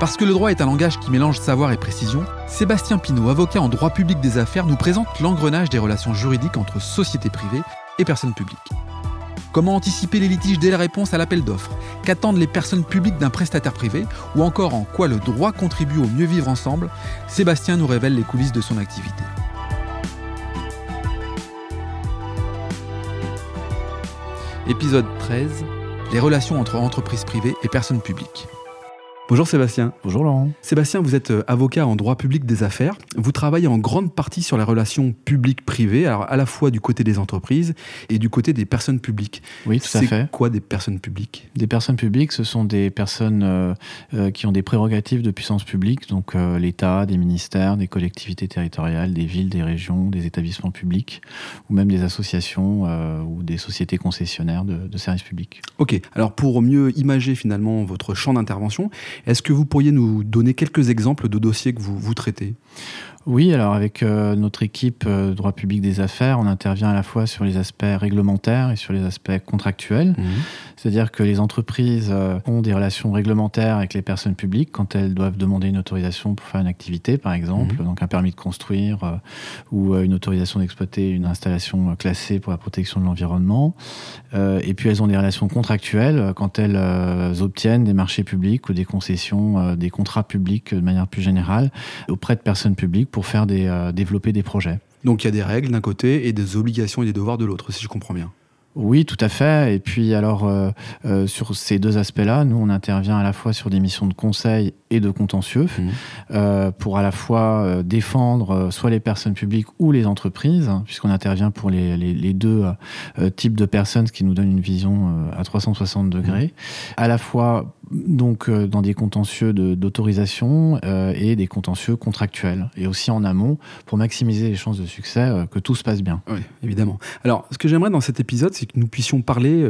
Parce que le droit est un langage qui mélange savoir et précision, Sébastien Pinault, avocat en droit public des affaires, nous présente l'engrenage des relations juridiques entre sociétés privées et personnes publiques. Comment anticiper les litiges dès la réponse à l'appel d'offres? Qu'attendent les personnes publiques d'un prestataire privé? Ou encore en quoi le droit contribue au mieux vivre ensemble? Sébastien nous révèle les coulisses de son activité. Épisode 13 Les relations entre entreprises privées et personnes publiques. Bonjour Sébastien. Bonjour Laurent. Sébastien, vous êtes euh, avocat en droit public des affaires. Vous travaillez en grande partie sur les relations publiques-privées, alors à la fois du côté des entreprises et du côté des personnes publiques. Oui, tout à fait. C'est quoi des personnes publiques? Des personnes publiques, ce sont des personnes euh, euh, qui ont des prérogatives de puissance publique, donc l'État, des ministères, des collectivités territoriales, des villes, des régions, des établissements publics, ou même des associations ou des sociétés concessionnaires de, de services publics. Ok, alors pour mieux imager finalement votre champ d'intervention, est-ce que vous pourriez nous donner quelques exemples de dossiers que vous, vous traitez? Oui, alors avec euh, notre équipe euh, droit public des affaires, on intervient à la fois sur les aspects réglementaires et sur les aspects contractuels. Mmh. C'est-à-dire que les entreprises euh, ont des relations réglementaires avec les personnes publiques quand elles doivent demander une autorisation pour faire une activité, par exemple, mmh. donc un permis de construire ou une autorisation d'exploiter une installation classée pour la protection de l'environnement. et puis elles ont des relations contractuelles quand elles obtiennent des marchés publics ou des concessions, des contrats publics de manière plus générale auprès de personnes publiques pour faire des, euh, développer des projets. Donc il y a des règles d'un côté et des obligations et des devoirs de l'autre, si je comprends bien. Oui, tout à fait. Et puis alors, euh, euh, sur ces deux aspects-là, nous, on intervient à la fois sur des missions de conseil et de contentieux, mmh. euh, pour à la fois euh, défendre euh, soit les personnes publiques ou les entreprises, hein, puisqu'on intervient pour les, les, les deux euh, types de personnes, ce qui nous donne une vision à 360 degrés, mmh. à la fois donc dans des contentieux d'autorisation et des contentieux contractuels, et aussi en amont, pour maximiser les chances de succès, que tout se passe bien. Oui, évidemment. Alors, ce que j'aimerais dans cet épisode, c'est que nous puissions parler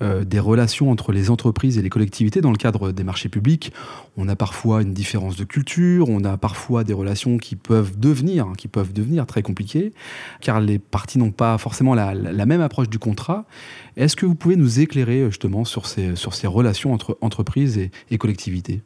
des relations entre les entreprises et les collectivités dans le cadre des marchés publics. On a parfois une différence de culture, on a parfois des relations qui peuvent devenir, qui peuvent devenir très compliquées, car les parties n'ont pas forcément la, la, même approche du contrat. Est-ce que vous pouvez nous éclairer justement sur ces, sur ces relations entre entreprises et, et collectivités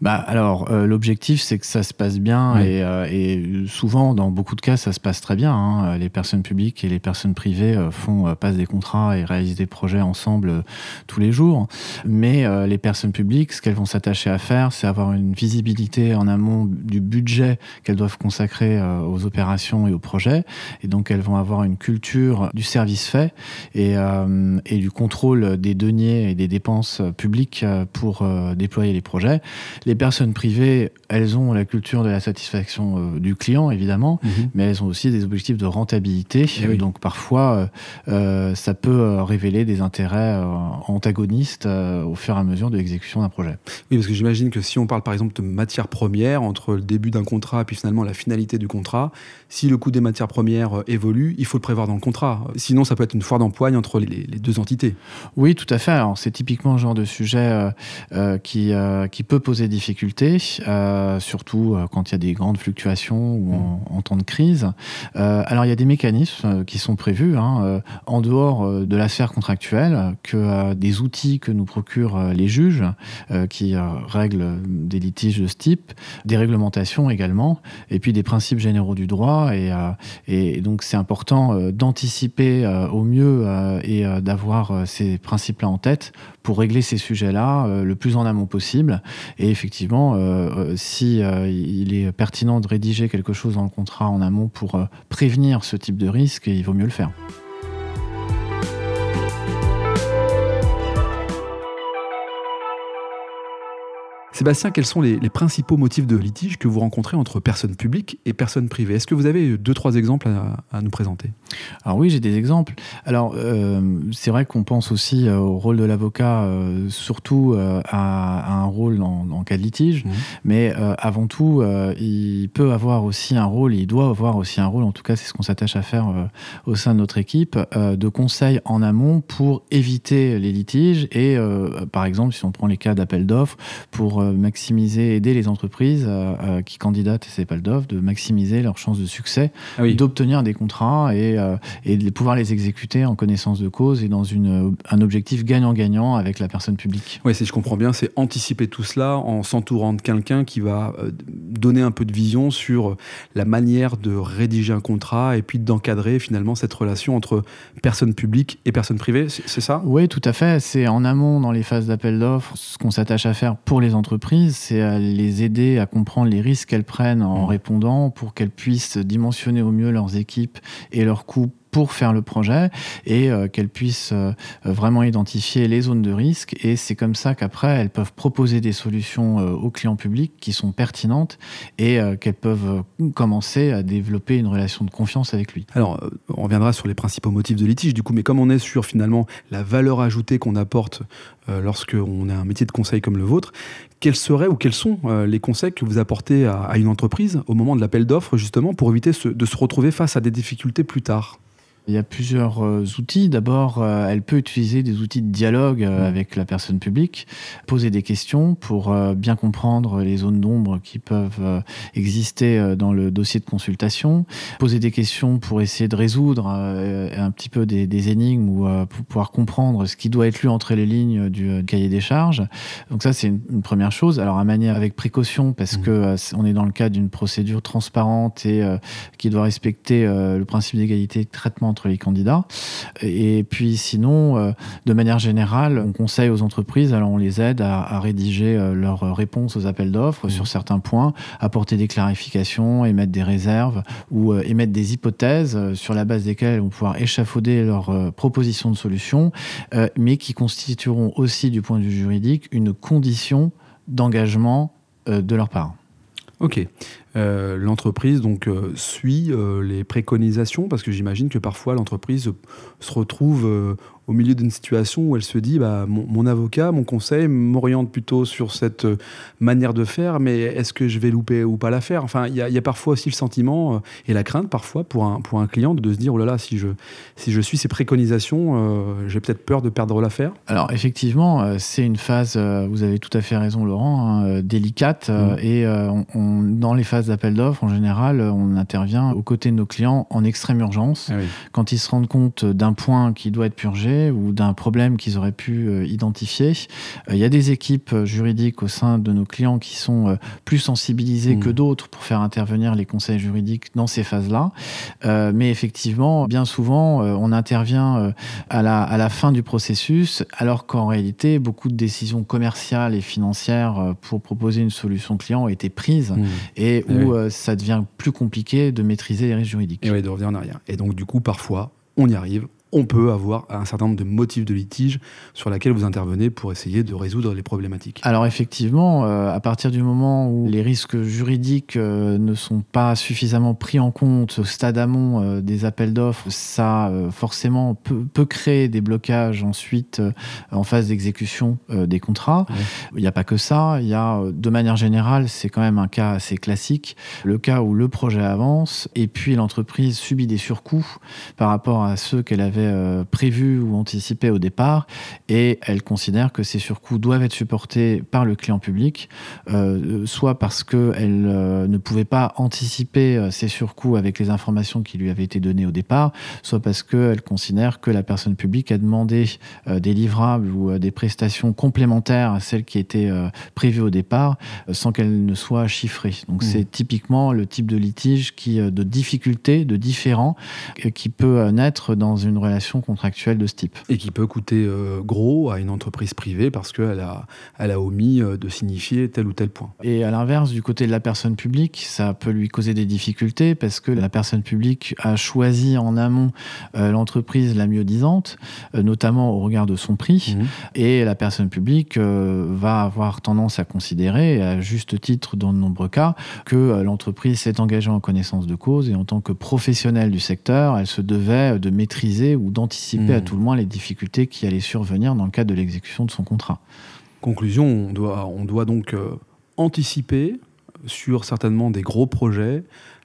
bah alors euh, l'objectif c'est que ça se passe bien oui. et, euh, et, souvent dans beaucoup de cas ça se passe très bien. Hein. Les personnes publiques et les personnes privées euh, font passent des contrats et réalisent des projets ensemble tous les jours. Mais les personnes publiques, ce qu'elles vont s'attacher à faire, c'est avoir une visibilité en amont du budget qu'elles doivent consacrer aux opérations et aux projets. Et donc elles vont avoir une culture du service fait et, et du contrôle des deniers et des dépenses publiques pour déployer les projets les personnes privées, elles ont la culture de la satisfaction euh, du client, évidemment, mmh. mais elles ont aussi des objectifs de rentabilité. Oui. Donc parfois, euh, euh, ça peut révéler des intérêts antagonistes au fur et à mesure de l'exécution d'un projet. Oui, parce que j'imagine que si on parle par exemple de matières premières, entre le début d'un contrat et puis finalement la finalité du contrat, si le coût des matières premières évolue, il faut le prévoir dans le contrat. Sinon, ça peut être une foire d'empoigne entre les, les, deux entités. Oui, tout à fait. C'est typiquement le genre de sujet qui, qui peut poser des difficultés, euh, surtout euh, quand il y a des grandes fluctuations ou en, en temps de crise. Euh, alors il y a des mécanismes qui sont prévus hein, en dehors de la sphère contractuelle, que des outils que nous procurent les juges qui règlent des litiges de ce type, des réglementations également, et puis des principes généraux du droit. Et, et donc c'est important d'anticiper au mieux et d'avoir ces principes-là en tête pour régler ces sujets-là le plus en amont possible et effectivement, euh, euh, si euh, il est pertinent de rédiger quelque chose dans le contrat en amont pour euh, prévenir ce type de risque, il vaut mieux le faire. Sébastien, quels sont les, les, principaux motifs de litige que vous rencontrez entre personnes publiques et personnes privées? Est-ce que vous avez deux, trois exemples à, à nous présenter? Alors oui, j'ai des exemples. Alors, euh, c'est vrai qu'on pense aussi euh, au rôle de l'avocat, euh, surtout euh, à, à, un rôle en, en, cas de litige, mmh. mais avant tout, il peut avoir aussi un rôle, il doit avoir aussi un rôle, en tout cas c'est ce qu'on s'attache à faire au sein de notre équipe, de conseil en amont pour éviter les litiges et, par exemple, si on prend les cas d'appel d'offres, pour maximiser, aider les entreprises qui candidatent à ces appels d'offres, de maximiser leurs chances de succès, ah d'obtenir des contrats et, et de pouvoir les exécuter en connaissance de cause et dans une, un objectif gagnant-gagnant avec la personne publique. Oui, si je comprends bien, c'est anticiper tout cela en s'entourant de quelqu'un qui va donner un peu de vision sur la manière de rédiger un contrat et puis d'encadrer finalement cette relation entre personnes publiques et personnes privées, c'est ça? Oui, tout à fait. C'est en amont dans les phases d'appel d'offres. Ce qu'on s'attache à faire pour les entreprises, c'est à les aider à comprendre les risques qu'elles prennent en mmh. répondant pour qu'elles puissent dimensionner au mieux leurs équipes et leurs coûts pour faire le projet et euh, qu'elles puissent euh, vraiment identifier les zones de risque. Et c'est comme ça qu'après, elles peuvent proposer des solutions euh, aux clients publics qui sont pertinentes et qu'elles peuvent commencer à développer une relation de confiance avec lui. Alors, on reviendra sur les principaux motifs de litige, du coup, mais comme on est sur finalement la valeur ajoutée qu'on apporte lorsqu'on a un métier de conseil comme le vôtre, quels seraient ou quels sont les conseils que vous apportez à, une entreprise au moment de l'appel d'offres, justement, pour éviter de se retrouver face à des difficultés plus tard? Il y a plusieurs euh, outils. D'abord, euh, elle peut utiliser des outils de dialogue euh, mmh. avec la personne publique, poser des questions pour bien comprendre les zones d'ombre qui peuvent exister dans le dossier de consultation, poser des questions pour essayer de résoudre un petit peu des, énigmes ou pour pouvoir comprendre ce qui doit être lu entre les lignes du cahier des charges. Donc ça, c'est une, première chose. Alors à manier avec précaution parce mmh. que on est dans le cadre d'une procédure transparente et qui doit respecter le principe d'égalité de traitement entre les candidats. Et puis sinon, euh, de manière générale, on conseille aux entreprises, alors on les aide à, rédiger euh, leurs réponses aux appels d'offres mmh. sur certains points, apporter des clarifications, émettre des réserves ou euh, émettre des hypothèses sur la base desquelles elles vont pouvoir échafauder leurs propositions de solutions, mais qui constitueront aussi du point de vue juridique une condition d'engagement de leur part. Ok. Euh, l'entreprise donc euh, suit euh, les préconisations parce que j'imagine que parfois l'entreprise se retrouve au milieu d'une situation où elle se dit bah, mon, avocat, mon conseil m'oriente plutôt sur cette euh, manière de faire, mais est-ce que je vais louper ou pas la faire Enfin, il y, a parfois aussi le sentiment euh, et la crainte parfois pour un, pour un client de se dire oh là là, si je, si je suis ces préconisations, euh, j'ai peut-être peur de perdre l'affaire. Alors effectivement, c'est une phase, vous avez tout à fait raison Laurent, hein, délicate mmh. et on, dans les phases d'appel d'offres, en général, on intervient aux côtés de nos clients en extrême urgence. Ah Quand ils se rendent compte d'un point qui doit être purgé, ou d'un problème qu'ils auraient pu euh, identifier. Euh, il y a des équipes euh, juridiques au sein de nos clients qui sont plus sensibilisées que mmh. d'autres pour faire intervenir les conseils juridiques dans ces phases-là. mais effectivement, bien souvent, on intervient à la, à la fin du processus, alors qu'en réalité, beaucoup de décisions commerciales et financières pour proposer une solution client ont été prises mmh. et eh où ça devient plus compliqué de maîtriser les risques juridiques. Et oui, de revenir en arrière. Et donc, du coup, parfois, on y arrive, on peut avoir un certain nombre de motifs de litige sur lesquels vous intervenez pour essayer de résoudre les problématiques. Alors effectivement, euh, à partir du moment où les risques juridiques euh, ne sont pas suffisamment pris en compte au stade amont euh, des appels d'offres, ça forcément peut, créer des blocages ensuite en phase d'exécution des contrats. Il n'y a pas que ça, il y a de manière générale, c'est quand même un cas assez classique, le cas où le projet avance et puis l'entreprise subit des surcoûts par rapport à ceux qu'elle avait euh, prévu ou anticipé au départ, et elle considère que ces surcoûts doivent être supportés par le client public, euh, soit parce qu'elle euh, ne pouvait pas anticiper ces surcoûts avec les informations qui lui avaient été données au départ, soit parce qu'elle considère que la personne publique a demandé des livrables ou des prestations complémentaires à celles qui étaient prévues au départ, sans qu'elles ne soient chiffrées. Donc mmh. c'est typiquement le type de litige qui, de difficulté, de différent, qui peut naître dans une relation relation contractuelle de ce type. Et qui peut coûter euh, gros à une entreprise privée parce qu'elle a, elle a omis euh, de signifier tel ou tel point. Et à l'inverse, du côté de la personne publique, ça peut lui causer des difficultés parce que la personne publique a choisi en amont euh, l'entreprise la mieux disante, notamment au regard de son prix. Mmh. Et la personne publique va avoir tendance à considérer, à juste titre dans de nombreux cas, que l'entreprise s'est engagée en connaissance de cause et en tant que professionnelle du secteur, elle se devait de maîtriser ou d'anticiper à hmm. tout le moins les difficultés qui allaient survenir dans le cadre de l'exécution de son contrat. Conclusion, on doit, on doit donc euh, anticiper sur certainement des gros projets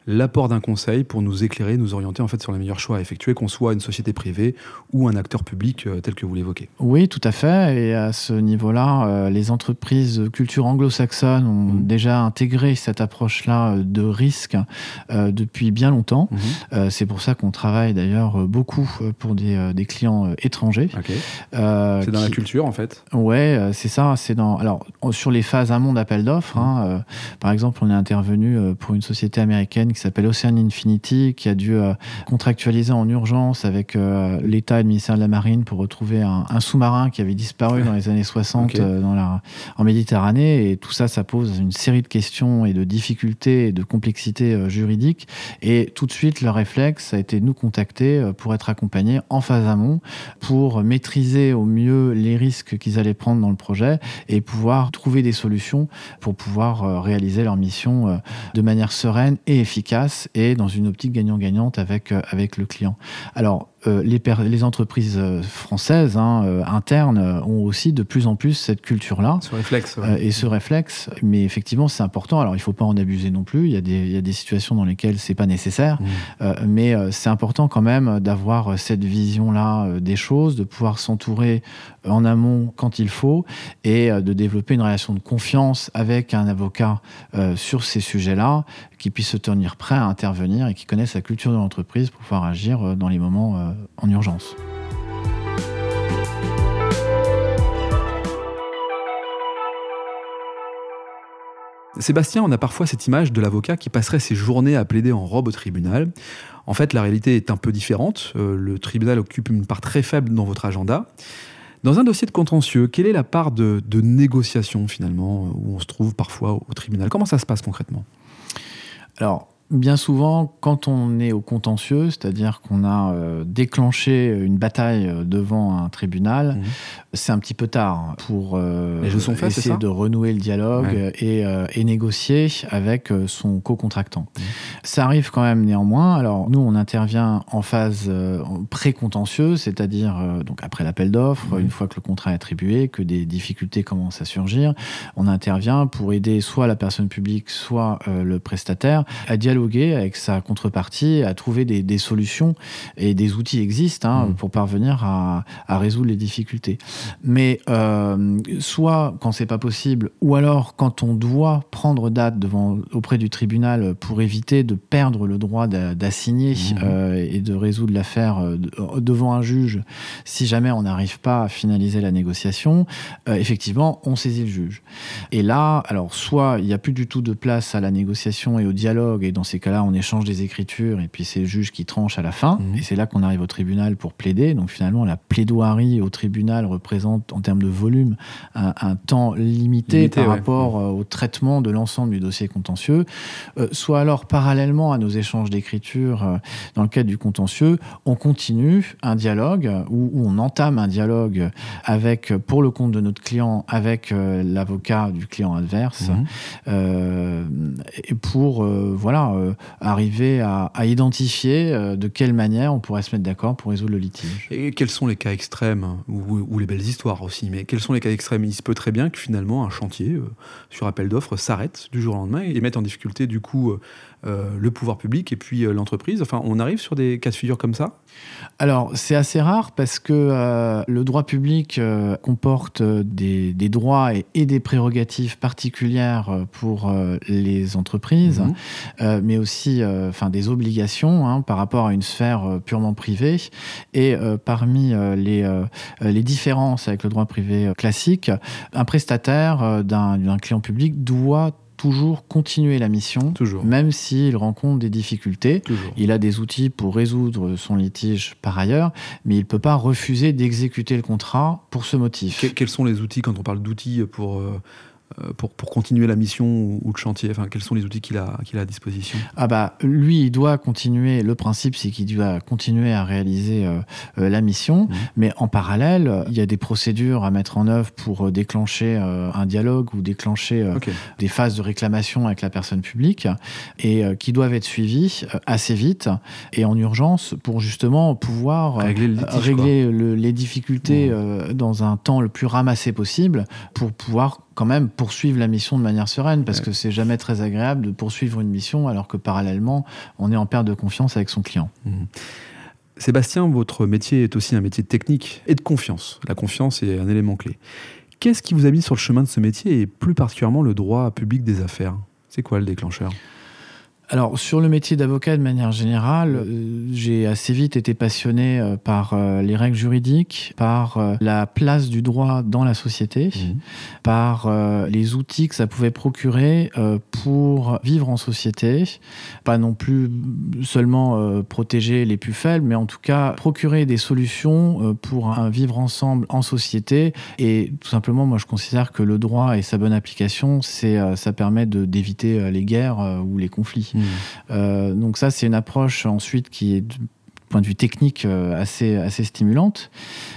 l'apport d'un conseil pour nous éclairer, nous orienter en fait sur les meilleurs choix à effectuer, qu'on soit une société privée ou un acteur public euh, tel que vous l'évoquez. Oui, tout à fait. Et à ce niveau-là, euh, les entreprises culture anglo-saxonne ont mmh. déjà intégré cette approche-là de risque depuis bien longtemps. Mmh. C'est pour ça qu'on travaille d'ailleurs beaucoup pour des, des clients étrangers. c'est dans la culture en fait. Ouais, c'est ça. C'est dans. Alors sur les phases amont d'appel d'offres, hein, par exemple, on est intervenu pour une société américaine qui s'appelle Ocean Infinity, qui a dû euh, contractualiser en urgence avec euh, l'État et le ministère de la Marine pour retrouver un, sous-marin qui avait disparu dans les années 60 euh, dans la, en Méditerranée. Et tout ça, ça pose une série de questions et de difficultés et de complexités juridiques. Et tout de suite, le réflexe a été de nous contacter pour être accompagnés en phase amont, pour maîtriser au mieux les risques qu'ils allaient prendre dans le projet et pouvoir trouver des solutions pour pouvoir réaliser leur mission de manière sereine et efficace et dans une optique gagnant-gagnante avec, euh, le client. Les, les, entreprises euh, françaises hein, euh, internes ont aussi de plus en plus cette culture-là. Ce réflexe. et ce réflexe. Mais effectivement, c'est important. Alors, il ne faut pas en abuser non plus. Il y a des, il y a des situations dans lesquelles c'est pas nécessaire. Mmh. mais c'est important quand même d'avoir cette vision-là des choses, de pouvoir s'entourer en amont quand il faut et de développer une relation de confiance avec un avocat sur ces sujets-là qui puisse se tenir prêt à intervenir et qui connaisse la culture de l'entreprise pour pouvoir agir dans les moments en urgence. Sébastien, on a parfois cette image de l'avocat qui passerait ses journées à plaider en robe au tribunal. En fait, la réalité est un peu différente. Euh, le tribunal occupe une part très faible dans votre agenda. Dans un dossier de contentieux, quelle est la part de, de négociation finalement où on se trouve parfois au tribunal? Comment ça se passe concrètement? Alors, Bien souvent, quand on est au contentieux, c'est-à-dire qu'on a euh, déclenché une bataille euh, devant un tribunal, mmh. c'est un petit peu tard pour euh, essayer de renouer le dialogue et, négocier avec son co-contractant. Mmh. Ça arrive quand même néanmoins. Alors nous, on intervient en phase pré-contentieuse, c'est-à-dire donc après l'appel d'offres, mmh. une fois que le contrat est attribué, que des difficultés commencent à surgir, on intervient pour aider soit la personne publique, soit le prestataire à dialoguer avec sa contrepartie, à trouver des, solutions et des outils existent hein, mm. pour parvenir à, résoudre les difficultés. Mais euh, soit quand c'est pas possible, ou alors quand on doit prendre date devant, auprès du tribunal pour éviter de perdre le droit d'assigner mm. euh, et de résoudre l'affaire euh, devant un juge, si jamais on n'arrive pas à finaliser la négociation, effectivement, on saisit le juge. Et là, alors soit il n'y a plus du tout de place à la négociation et au dialogue, et dans ces cas-là, on échange des écritures et puis c'est le juge qui tranche à la fin. Mhm. Et c'est là qu'on arrive au tribunal pour plaider. Donc finalement, la plaidoirie au tribunal représente en termes de volume un, temps limité, par rapport euh, au traitement de l'ensemble du dossier contentieux. Euh, soit alors parallèlement à nos échanges d'écriture euh, dans le cadre du contentieux, on continue un dialogue ou, on entame un dialogue avec, pour le compte de notre client, avec l'avocat du client adverse, mhm. et pour voilà euh, arriver à, identifier euh, de quelle manière on pourrait se mettre d'accord pour résoudre le litige. Et quels sont les cas extrêmes, ou, les belles histoires aussi, mais quels sont les cas extrêmes? Il se peut très bien que finalement un chantier euh, sur appel d'offres s'arrête du jour au lendemain et mette en difficulté du coup le pouvoir public et puis l'entreprise. Enfin, on arrive sur des cas de figure comme ça? Alors, c'est assez rare parce que le droit public comporte des, droits et, des prérogatives particulières pour les entreprises. Mmh mais aussi euh, enfin, des obligations hein, par rapport à une sphère euh, purement privée. Et euh, parmi les, les différences avec le droit privé classique, un prestataire d'un client public doit toujours continuer la mission, toujours. même s'il rencontre des difficultés. Il a des outils pour résoudre son litige par ailleurs, mais il ne peut pas refuser d'exécuter le contrat pour ce motif. quels sont les outils, quand on parle d'outils pour euh, pour, pour, continuer la mission ou, le chantier enfin, Quels sont les outils qu'il a, qu'il a à disposition? Ah bah, Lui, il doit continuer, le principe c'est qu'il doit continuer à réaliser euh, euh, la mission, mmh. mais en parallèle, il y a des procédures à mettre en œuvre pour déclencher un dialogue ou déclencher des phases de réclamation avec la personne publique et qui doivent être suivies assez vite et en urgence pour justement pouvoir régler, les difficultés mmh. dans un temps le plus ramassé possible pour pouvoir quand même poursuivre la mission de manière sereine, parce que c'est jamais très agréable de poursuivre une mission alors que parallèlement, on est en perte de confiance avec son client. Mmh. Sébastien, votre métier est aussi un métier de technique et de confiance. La confiance est un élément clé. Qu'est-ce qui vous a mis sur le chemin de ce métier et plus particulièrement le droit public des affaires? C'est quoi le déclencheur? Alors, sur le métier d'avocat de manière générale, euh, j'ai assez vite été passionné euh, par euh, les règles juridiques, par la place du droit dans la société, mmh. par les outils que ça pouvait procurer pour vivre en société, pas non plus seulement protéger les plus faibles, mais en tout cas procurer des solutions pour un vivre ensemble en société. Et tout simplement, moi, je considère que le droit et sa bonne application, c'est ça permet d'éviter les guerres ou les conflits. Mmh. Euh, donc ça, c'est une approche ensuite qui est point de vue technique euh, assez, assez stimulante.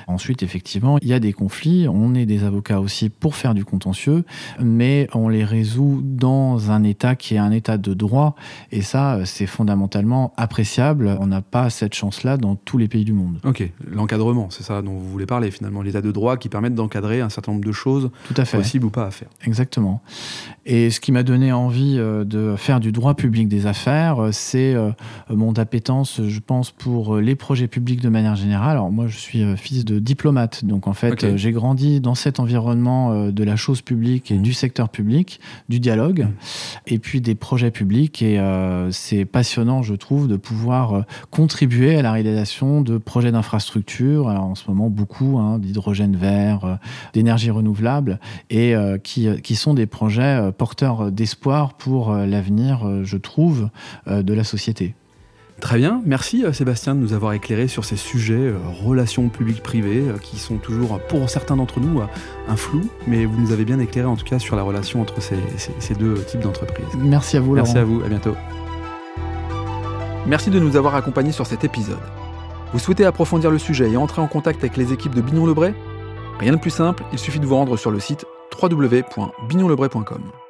Ensuite, effectivement, il y a des conflits. On est des avocats aussi pour faire du contentieux, mais on les résout dans un état qui est un état de droit. Et ça, c'est fondamentalement appréciable. On n'a pas cette chance-là dans tous les pays du monde. Ok, l'encadrement, c'est ça dont vous voulez parler finalement, l'état de droit qui permet d'encadrer un certain nombre de choses Tout à fait. possibles ou pas à faire. Exactement. Et ce qui m'a donné envie euh, de faire du droit public des affaires, euh, c'est mon appétence, je pense, pour euh, les projets publics de manière générale. Alors moi, je suis euh, fils de diplomate, donc en fait, euh, j'ai grandi dans cet environnement de la chose publique et du secteur public, du dialogue, mmh. et puis des projets publics. Et c'est passionnant, je trouve, de pouvoir contribuer à la réalisation de projets d'infrastructure. Alors en ce moment, beaucoup hein, d'hydrogène vert, d'énergie renouvelable, et qui, qui sont des projets porteurs d'espoir pour l'avenir, je trouve, de la société. Très bien, merci euh, Sébastien de nous avoir éclairé sur ces sujets, euh, relations publiques-privées, euh, qui sont toujours, pour certains d'entre nous, un flou, mais vous nous avez bien éclairé en tout cas sur la relation entre ces, deux types d'entreprises. Merci à vous. Merci à vous, à bientôt. Merci de nous avoir accompagnés sur cet épisode. Vous souhaitez approfondir le sujet et entrer en contact avec les équipes de Bignon Lebray Rien de plus simple, il suffit de vous rendre sur le site www.bignonlebray.com.